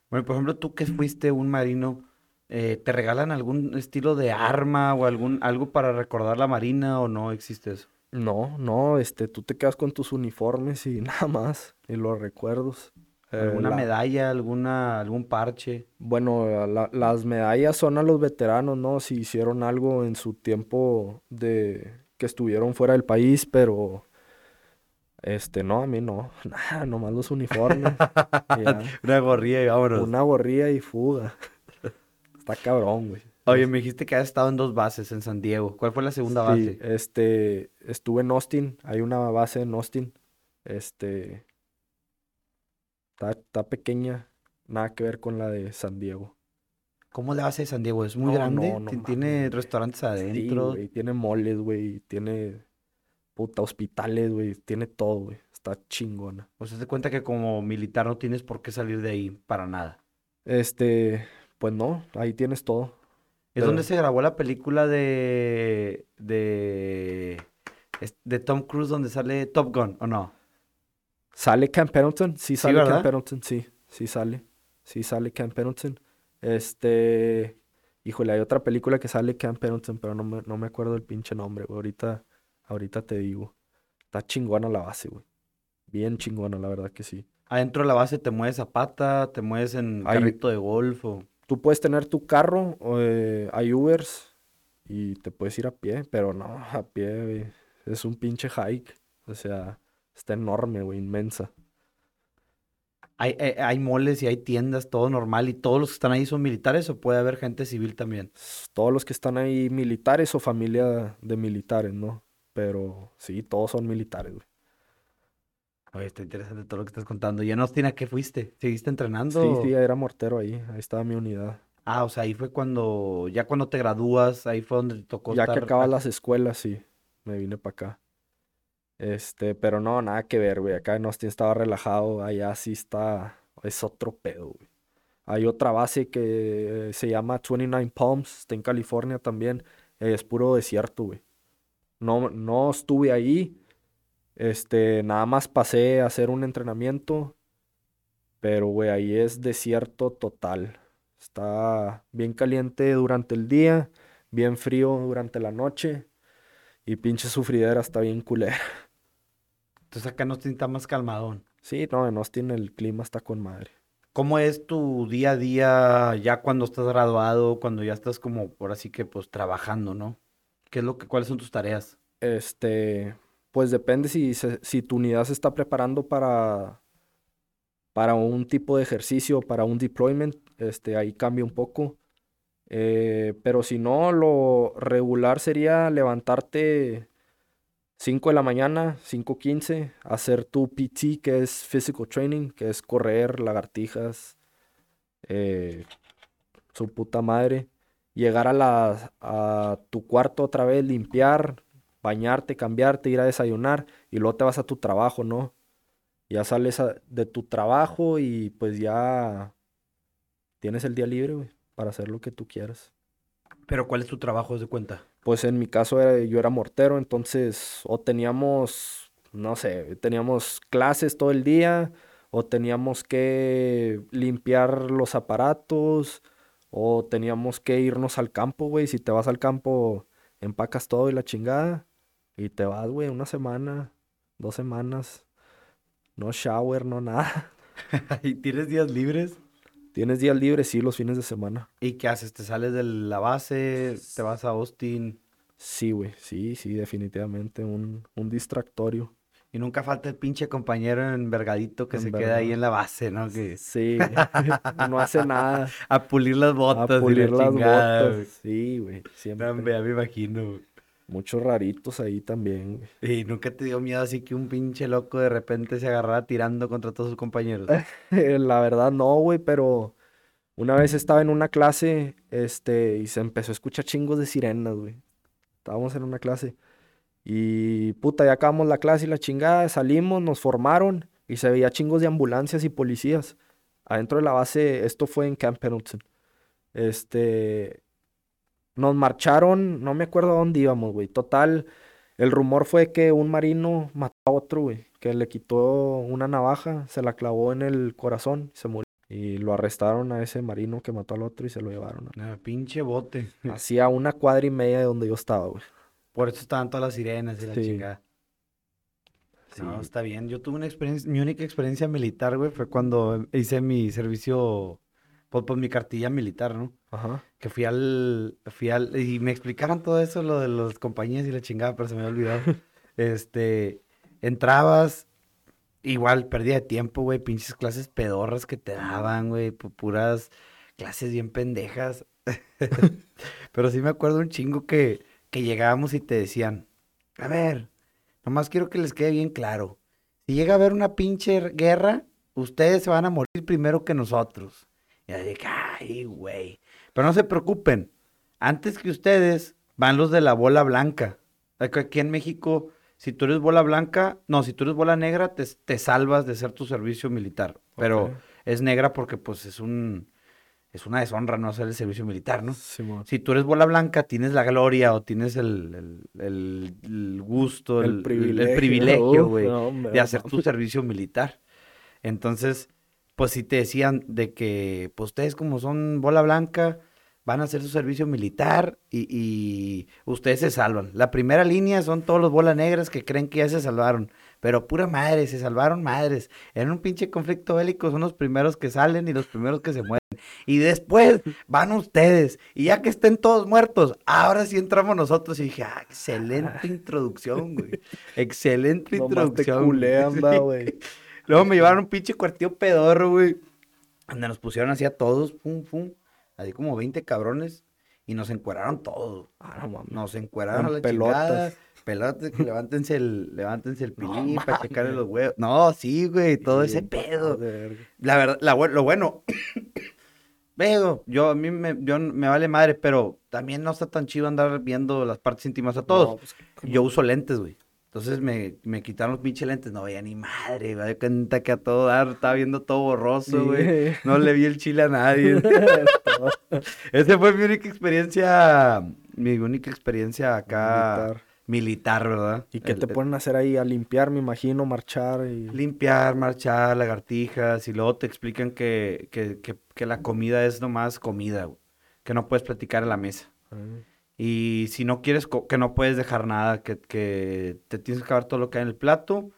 bueno, por ejemplo, tú que fuiste un marino, eh, ¿te regalan algún estilo de arma o algún algo para recordar la marina o no existe eso? No, no, este, tú te quedas con tus uniformes y [LAUGHS] nada más, y los recuerdos. Eh, ¿Alguna la- medalla, alguna, algún parche? Bueno, la- las medallas son a los veteranos, ¿no? Si hicieron algo en su tiempo de que estuvieron fuera del país, pero este, no, a mí no, [LAUGHS] nada, nomás los uniformes, [LAUGHS] Una gorrilla y vámonos. una gorrilla y fuga. Está cabrón, güey. Oye, me dijiste que has estado en dos bases en San Diego. ¿Cuál fue la segunda Sí, base? este, estuve en Austin, hay una base en Austin, este, está, está pequeña, nada que ver con la de San Diego. ¿Cómo la base de San Diego? ¿Es muy No, grande? no, no ¿Tiene restaurantes Sí, adentro? güey, tiene moles, güey, tiene puta hospitales, güey, tiene todo, güey. Está chingona. O sea, te cuenta que como militar no tienes por qué salir de ahí para nada. Este, pues no, ahí tienes todo. ¿Es donde se grabó la película de, de, de Tom Cruise donde sale Top Gun, ¿o no? ¿Sale Camp Pendleton? Sí, sale ¿verdad? Camp Pendleton, sí, sí sale. Sí sale Camp Pendleton. Este, híjole, hay otra película que sale Camp Pendleton, pero no me, no me acuerdo el pinche nombre, güey. Ahorita, ahorita te digo. Está chingona la base, güey. Bien chingona, la verdad que sí. Adentro de la base te mueves a pata, te mueves en carrito de golf o... Tú puedes tener tu carro, eh, hay Ubers y te puedes ir a pie, pero no, a pie, güey. Es un pinche hike. O sea, está enorme, güey, inmensa. hay, hay, hay moles y hay tiendas, todo normal, y todos los que están ahí son militares o puede haber gente civil también. Todos los que están ahí militares o familia de militares, ¿no? Pero sí, todos son militares, güey. Oye, está interesante todo lo que estás contando. ¿Y en Austin a qué fuiste? ¿Seguiste entrenando? Sí, sí, era mortero ahí, ahí estaba mi unidad. Ah, o sea, ahí fue cuando, ya cuando te gradúas, ahí fue donde te tocó Ya que acabas ac- las escuelas, sí, me vine para acá. Este, pero no, nada que ver, güey. Acá en Austin estaba relajado, allá sí está, es otro pedo, güey. Hay otra base que se llama 29 Palms, está en California también, es puro desierto, güey. No, no estuve ahí, este, nada más pasé a hacer un entrenamiento, pero, güey, ahí es desierto total. Está bien caliente durante el día, bien frío durante la noche y pinche sufridera está bien culera. [LAUGHS] Entonces acá en Austin está más calmadón. Sí, no, en Austin el clima está con madre. ¿Cómo es tu día a día ya cuando estás graduado, cuando ya estás como, por así que, pues, trabajando, ¿no? ¿Qué es lo que, cuáles son tus tareas? Este, pues depende si, si tu unidad se está preparando para, para un tipo de ejercicio, para un deployment, este, ahí cambia un poco. Eh, pero si no, lo regular sería levantarte 5 de la mañana, 5:15, hacer tu PT, que es physical training, que es correr, lagartijas, eh, su puta madre. Llegar a la, a tu cuarto otra vez, limpiar, bañarte, cambiarte, ir a desayunar y luego te vas a tu trabajo, ¿no? Ya sales a- de tu trabajo y pues ya tienes el día libre, güey, para hacer lo que tú quieras. Pero ¿cuál es tu trabajo, de cuenta? Pues en mi caso era- yo era mortero, entonces o teníamos, no sé, teníamos clases todo el día, o teníamos que limpiar los aparatos, o teníamos que irnos al campo, güey. Si te vas al campo, empacas todo y la chingada, y te vas, güey, una semana, dos semanas, no shower, no nada. [LAUGHS] ¿Y tienes días libres? Tienes días libres, sí, los fines de semana. ¿Y qué haces? ¿Te sales de la base? ¿Te vas a Austin? Sí, güey, sí, sí, definitivamente, un, un distractorio. Y nunca falta el pinche compañero envergadito que se queda ahí en la base, ¿no? Que Sí, [LAUGHS] no hace nada. [LAUGHS] a pulir las A botas la pulir las chingada, botas. Sí, güey. Siempre. ya me imagino, güey. Muchos raritos ahí también. Y nunca te dio miedo así que un pinche loco de repente se agarrara tirando contra todos sus compañeros. [LAUGHS] La verdad no, güey, pero una vez estaba en una clase, este, y se empezó a escuchar chingos de sirenas, güey. Estábamos en una clase. Y puta, ya acabamos la clase y la chingada, salimos, nos formaron y se veía chingos de ambulancias y policías. Adentro de la base, esto fue en Camp Pendleton. Este, nos marcharon, no me acuerdo a dónde íbamos, güey. Total, el rumor fue que un marino mató a otro, güey, que le quitó una navaja, se la clavó en el corazón y se murió. Y lo arrestaron a ese marino que mató al otro y se lo llevaron. Ah, pinche bote. [LAUGHS] Hacía una cuadra y media de donde yo estaba, güey. Por eso estaban todas las sirenas y la Sí. chingada. No, Sí. está bien. Yo tuve una experiencia, mi única experiencia militar, güey, fue cuando hice mi servicio, pues, pues mi cartilla militar, ¿no? Ajá. Que fui al, fui al, y me explicaron todo eso, lo de las compañías y la chingada, pero se me había olvidado. [LAUGHS] Este, entrabas, igual, pérdida de tiempo, güey, pinches clases pedorras que te daban, güey, pu- puras clases bien pendejas. [LAUGHS] Pero sí me acuerdo un chingo que, que llegábamos y te decían, a ver, nomás quiero que les quede bien claro, si llega a haber una pinche guerra, ustedes se van a morir primero que nosotros. Y así ay, güey. Pero no se preocupen, antes que ustedes van los de la bola blanca. Aquí en México, si tú eres bola blanca, no, si tú eres bola negra, te, te salvas de hacer tu servicio militar. Pero es negra porque pues es un, es una deshonra no hacer el servicio militar, ¿no? Si tú eres bola blanca, tienes la gloria o tienes el, el- el- el gusto, el, privilegio. güey, no, de hacer tu servicio militar. Entonces, pues si te decían de que, pues ustedes como son bola blanca, van a hacer su servicio militar y, y ustedes se salvan. La primera línea son todos los bolas negras que creen que ya se salvaron. Pero pura madre, se salvaron madres. En un pinche conflicto bélico son los primeros que salen y los primeros que se mueren. Y después [LAUGHS] van ustedes. Y ya que estén todos muertos, ahora sí entramos nosotros. Y dije, ah, excelente [LAUGHS] introducción, güey. Excelente introducción. Sí. güey. [LAUGHS] Luego me llevaron un pinche cuartillo pedorro, güey. Donde nos pusieron así a todos, pum, pum. Así como 20 cabrones. Y nos encueraron todos. Ah, no. Nos encueraron a la pelotas. Pelotas, que levántense el, levántense el pilín para checarle los huevos. No, sí, güey, todo ese pedo. verga. La verdad, la lo bueno, [COUGHS] veo, yo a mí me, yo, me vale madre, pero también no está tan chido andar viendo las partes íntimas a todos. No, pues, Yo uso lentes, güey. Entonces me, me quitaron los pinches lentes, no veía ni madre, güey. de cuenta que a todo dar estaba viendo todo borroso, güey. Sí. No le vi el chile a nadie. [LAUGHS] Esa fue mi única experiencia, mi única experiencia acá Militar. militar, ¿verdad? ¿Y qué El- te ponen a hacer ahí? A limpiar, me imagino, marchar y... Limpiar, marchar, lagartijas, y luego te explican que, que, que, que la comida es nomás comida, güey, que no puedes platicar en la mesa. Ah, Y si no quieres, que no puedes dejar nada, que, que te tienes que acabar todo lo que hay en el plato.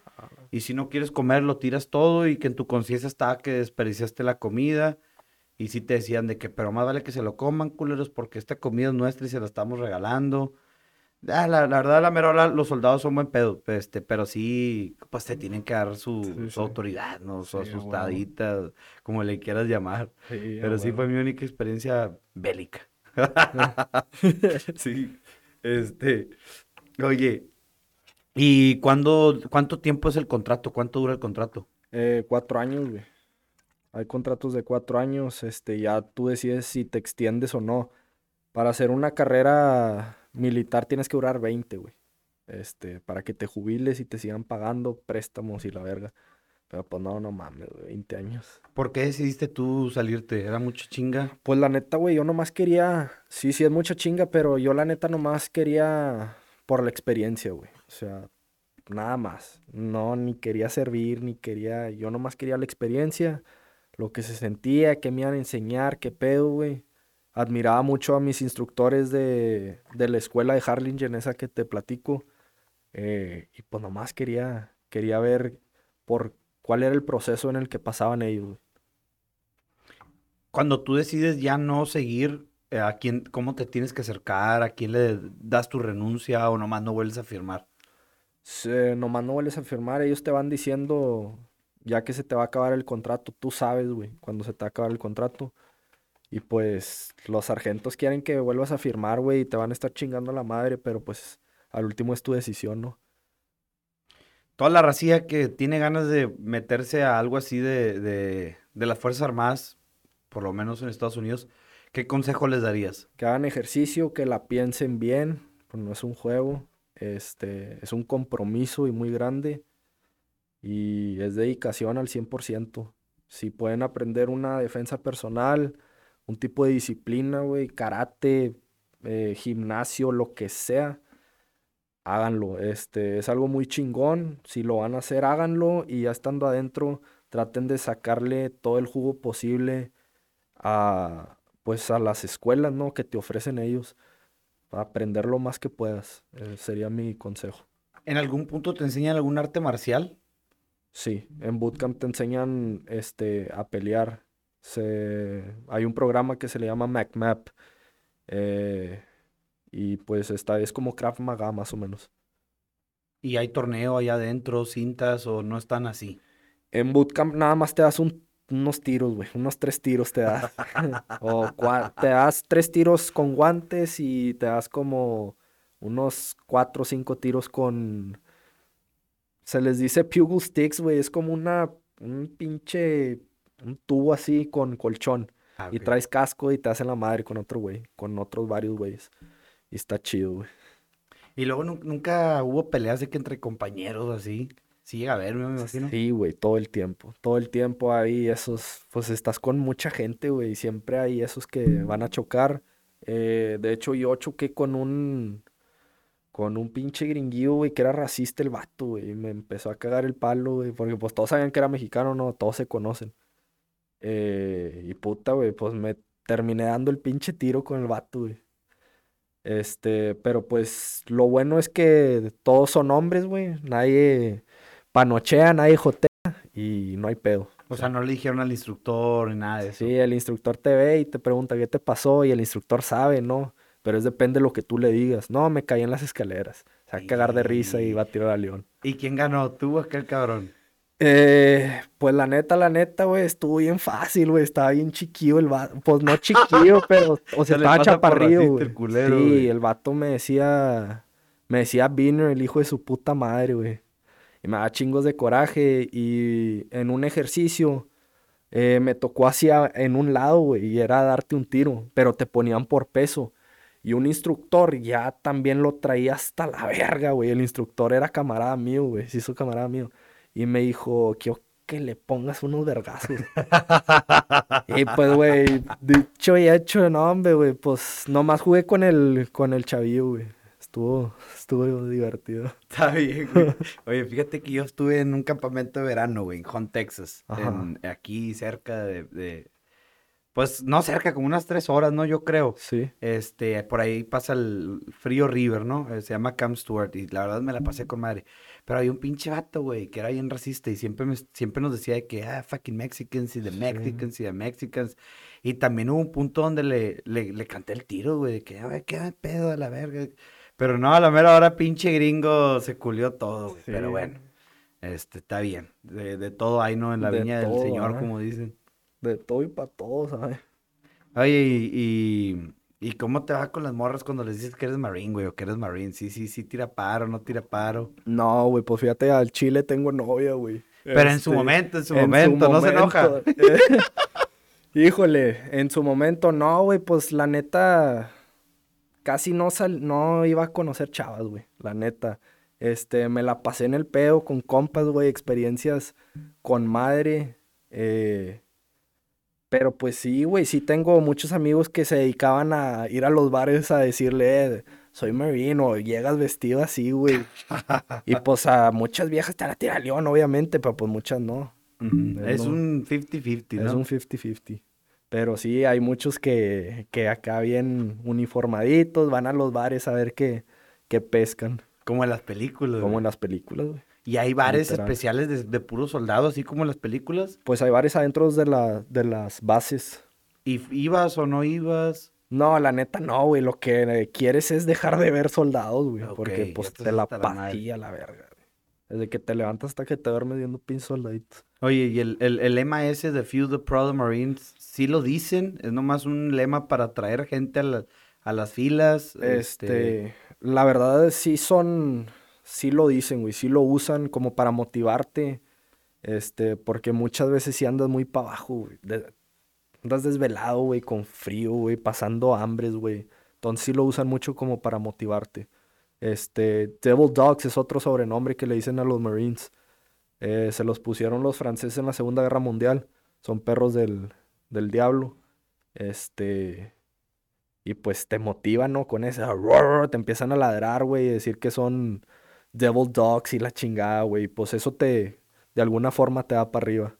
Y si no quieres comer, lo tiras todo y que en tu conciencia está que desperdiciaste la comida. Y si te decían de que, pero más vale que se lo coman, culeros, porque esta comida es nuestra y se la estamos regalando. Ah, la, la verdad, la mera los soldados son buen pedo, este, pero sí, pues te tienen que dar su, Sí, su sí. autoridad, ¿no? Su Sí, asustadita, como le quieras llamar. Sí, Pero sí fue mi única experiencia bélica. [LAUGHS] sí. Este. Oye. ¿Y cuándo, cuánto tiempo es el contrato? ¿Cuánto dura el contrato? Eh, cuatro años, güey. Hay contratos de cuatro años, este, ya tú decides si te extiendes o no. Para hacer una carrera militar tienes que durar 20, güey. Este, para que te jubiles y te sigan pagando préstamos y la verga. Pero pues no, no mames, güey, 20 años. ¿Por qué decidiste tú salirte? ¿Era mucha chinga? Pues la neta, güey, yo nomás quería, sí, sí es mucha chinga, pero yo la neta nomás quería por la experiencia, güey. O sea, nada más. No, ni quería servir, ni quería, yo nomás quería la experiencia, lo que se sentía, qué me iban a enseñar, qué pedo, güey. Admiraba mucho a mis instructores de, de la escuela de Harlingen, esa que te platico. eh, y pues nomás quería, quería ver por cuál era el proceso en el que pasaban ellos, güey. Cuando tú decides ya no seguir, eh, ¿a quién, cómo te tienes que acercar? ¿A quién le das tu renuncia o nomás no vuelves a firmar? Se, nomás no vuelves a firmar, ellos te van diciendo, ya que se te va a acabar el contrato, tú sabes, güey, cuando se te va a acabar el contrato. Y pues los sargentos quieren que vuelvas a firmar, güey, y te van a estar chingando la madre, pero pues al último es tu decisión, ¿no? Toda la racía que tiene ganas de meterse a algo así de, de, de las Fuerzas Armadas, por lo menos en Estados Unidos, ¿qué consejo les darías? Que hagan ejercicio, que la piensen bien, pues no es un juego, este, es un compromiso y muy grande. Y es dedicación al 100%. Si pueden aprender una defensa personal, un tipo de disciplina, güey, karate, eh, gimnasio, lo que sea, háganlo. Este, es algo muy chingón. Si lo van a hacer, háganlo. Y ya estando adentro, traten de sacarle todo el jugo posible a, pues, a las escuelas, ¿no? Que te ofrecen ellos. Para aprender lo más que puedas. eh, sería mi consejo. ¿En algún punto te enseñan algún arte marcial? Sí, en bootcamp te enseñan este, a pelear. Se, hay un programa que se le llama MacMap. eh, y pues esta es como Krav Maga más o menos. ¿Y hay torneo allá adentro, cintas o no están así? En bootcamp nada más te das un- unos tiros, güey. Unos tres tiros te das. [LAUGHS] o te das tres tiros con guantes y te das como unos cuatro o cinco tiros con... Se les dice Pugil Sticks, güey. Es como una... Un pinche... Un tubo así con colchón. Ah, Y traes casco y te hacen la madre con otro güey. Con otros varios güeyes. Y está chido, güey. Y luego nu- nunca hubo peleas de que entre compañeros así. Sí llega a ver, me imagino. Sí, güey, todo el tiempo. Todo el tiempo hay esos, pues estás con mucha gente, güey, y siempre hay esos que van a chocar. Eh, de hecho, yo choqué con un, con un pinche gringuillo, güey, que era racista el vato, güey, y me empezó a cagar el palo, güey, porque pues todos sabían que era mexicano, no, todos se conocen. Eh, y puta, güey, pues me terminé dando el pinche tiro con el vato, güey. Este, pero pues lo bueno es que todos son hombres, güey, nadie panochea, nadie jotea y no hay pedo. O sea, no le dijeron al instructor ni nada de eso. Sí, el instructor te ve y te pregunta qué te pasó y el instructor sabe, ¿no? Pero es depende de lo que tú le digas. No, me caí en las escaleras. Se va a cagar de risa y va a tirar al león. ¿Y quién ganó? ¿Tú o aquel cabrón? Eh, pues la neta, la neta, güey, estuvo bien fácil, güey. Estaba bien chiquillo el vato. Pues no chiquillo, [LAUGHS] pero, o sea, Se estaba chaparrillo, güey. sí, el vato me decía, me decía Biner, el hijo de su puta madre, güey. Y me daba chingos de coraje. Y en un ejercicio eh, me tocó hacia en un lado, güey, y era darte un tiro, pero te ponían por peso. Y un instructor ya también lo traía hasta la verga, güey. El instructor era camarada mío, güey. Se hizo camarada mío. Y me dijo, quiero que le pongas unos vergazos. [LAUGHS] y pues, güey, dicho y hecho, no, hombre, güey. Pues nomás jugué con el, con el chavillo, güey. Estuvo, estuvo divertido. [LAUGHS] Está bien, güey. Oye, fíjate que yo estuve en un campamento de verano, güey, en Hunt, Texas. En- aquí cerca de, de- Pues no cerca, como unas tres horas, ¿no? Yo creo. Sí. Este, por ahí pasa el Frío River, ¿no? Eh, Se llama Camp Stewart y la verdad me la pasé con madre. Pero había un pinche vato, güey, que era bien racista y siempre, me- siempre nos decía de que, ah, fucking Mexicans y the Mexicans y the Mexicans. Y también hubo un punto donde le, le, le canté el tiro, güey, de que, ay, qué pedo a la verga. Pero no, a la mera hora pinche gringo se culió todo, güey. Pero Sí. bueno, este, está bien. De, de todo hay, ¿no? En la De viña del Señor, ¿ah? como dicen. De todo y para todo, ¿sabes? Oye, y, y, ¿y cómo te va con las morras cuando les dices que eres marine, güey, o que eres marine? Sí, sí, sí, tira paro, no tira paro. No, güey, pues fíjate, al Chile tengo novia, güey. Pero en su Este, momento, en su en su momento, no se enoja. momento. [LAUGHS] Híjole, en su momento no, güey, pues la neta casi no sal, no iba a conocer chavas, güey, la neta. Este, me la pasé en el pedo con compas, güey, experiencias con madre. eh, pero pues sí, güey, sí tengo muchos amigos que se dedicaban a ir a los bares a decirle, eh, soy marino, llegas vestido así, güey. [LAUGHS] Y pues a muchas viejas te la tira león, obviamente, pero pues muchas no. Es un 50-50, Es ¿no? un 50-50. Pero sí, hay muchos que, que acá bien uniformaditos, van a los bares a ver qué, qué pescan, Como en las películas, como güey. en las películas, güey. Y hay bares Literal. especiales de, de puros soldados, así como en las películas. Pues hay bares adentro de, la, de las bases. ¿Y ibas o no ibas? No, la neta no, güey. Lo que quieres es dejar de ver soldados, güey. Porque pues te la patilla la verga, güey. Desde que te levantas hasta que te duermes viendo pinches soldaditos. Oye, y el, el, el lema ese de Few the Proud Marines, ¿sí lo dicen? ¿Es nomás un lema para atraer gente a, la- a las filas? Este, la verdad es sí son, sí lo dicen, güey, sí lo usan como para motivarte, este, porque muchas veces sí andas muy para abajo, güey, de- andas desvelado, güey, con frío, güey, pasando hambres, güey, entonces sí lo usan mucho como para motivarte. Este, Devil Dogs es otro sobrenombre que le dicen a los Marines, Eh, se los pusieron los franceses en la Segunda Guerra Mundial, son perros del, del diablo, este... Y pues te motivan, ¿no? Con ese te empiezan a ladrar, güey, y decir que son devil dogs y la chingada, güey. Pues eso te, de alguna forma te da para arriba.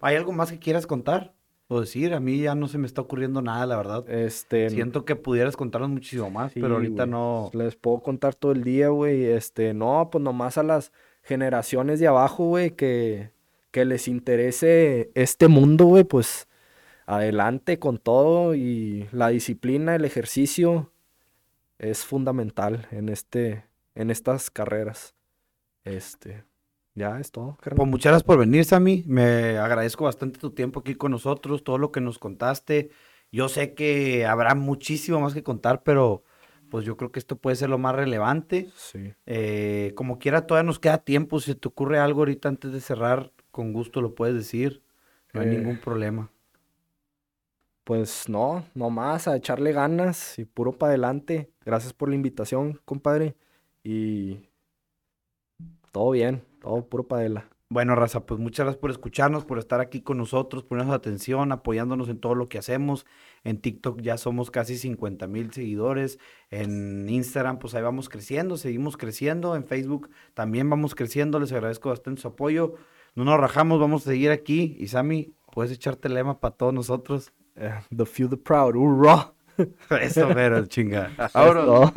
¿Hay algo más que quieras contar o decir? A mí ya no se me está ocurriendo nada, la verdad. Este, Siento que pudieras contarnos muchísimo más, sí, pero ahorita no. Les puedo contar todo el día, güey. Este, no, pues nomás a las generaciones de abajo, güey, que, que les interese este mundo, güey, pues adelante con todo y la disciplina, el ejercicio es fundamental en este, en estas carreras. Este, ya es todo. Pues muchas gracias por venir, Sammy. Me agradezco bastante tu tiempo aquí con nosotros, todo lo que nos contaste. Yo sé que habrá muchísimo más que contar, pero pues yo creo que esto puede ser lo más relevante. Sí. Eh, como quiera, todavía nos queda tiempo. Si te ocurre algo ahorita antes de cerrar, con gusto lo puedes decir. No hay Eh, ningún problema. Pues no, no más, a echarle ganas y puro para adelante. Gracias por la invitación, compadre. Y todo bien, todo puro para adelante. Bueno, Raza, pues muchas gracias por escucharnos, por estar aquí con nosotros, ponernos atención, apoyándonos en todo lo que hacemos. En TikTok ya somos casi 50 mil seguidores. En Instagram, pues ahí vamos creciendo, seguimos creciendo. En Facebook también vamos creciendo. Les agradezco bastante su apoyo. No nos rajamos, vamos a seguir aquí. Y Sammy, puedes echarte el lema para todos nosotros. Eh, the few, the proud, hurrah. [LAUGHS] Eso, pero chinga. [LAUGHS] Todo.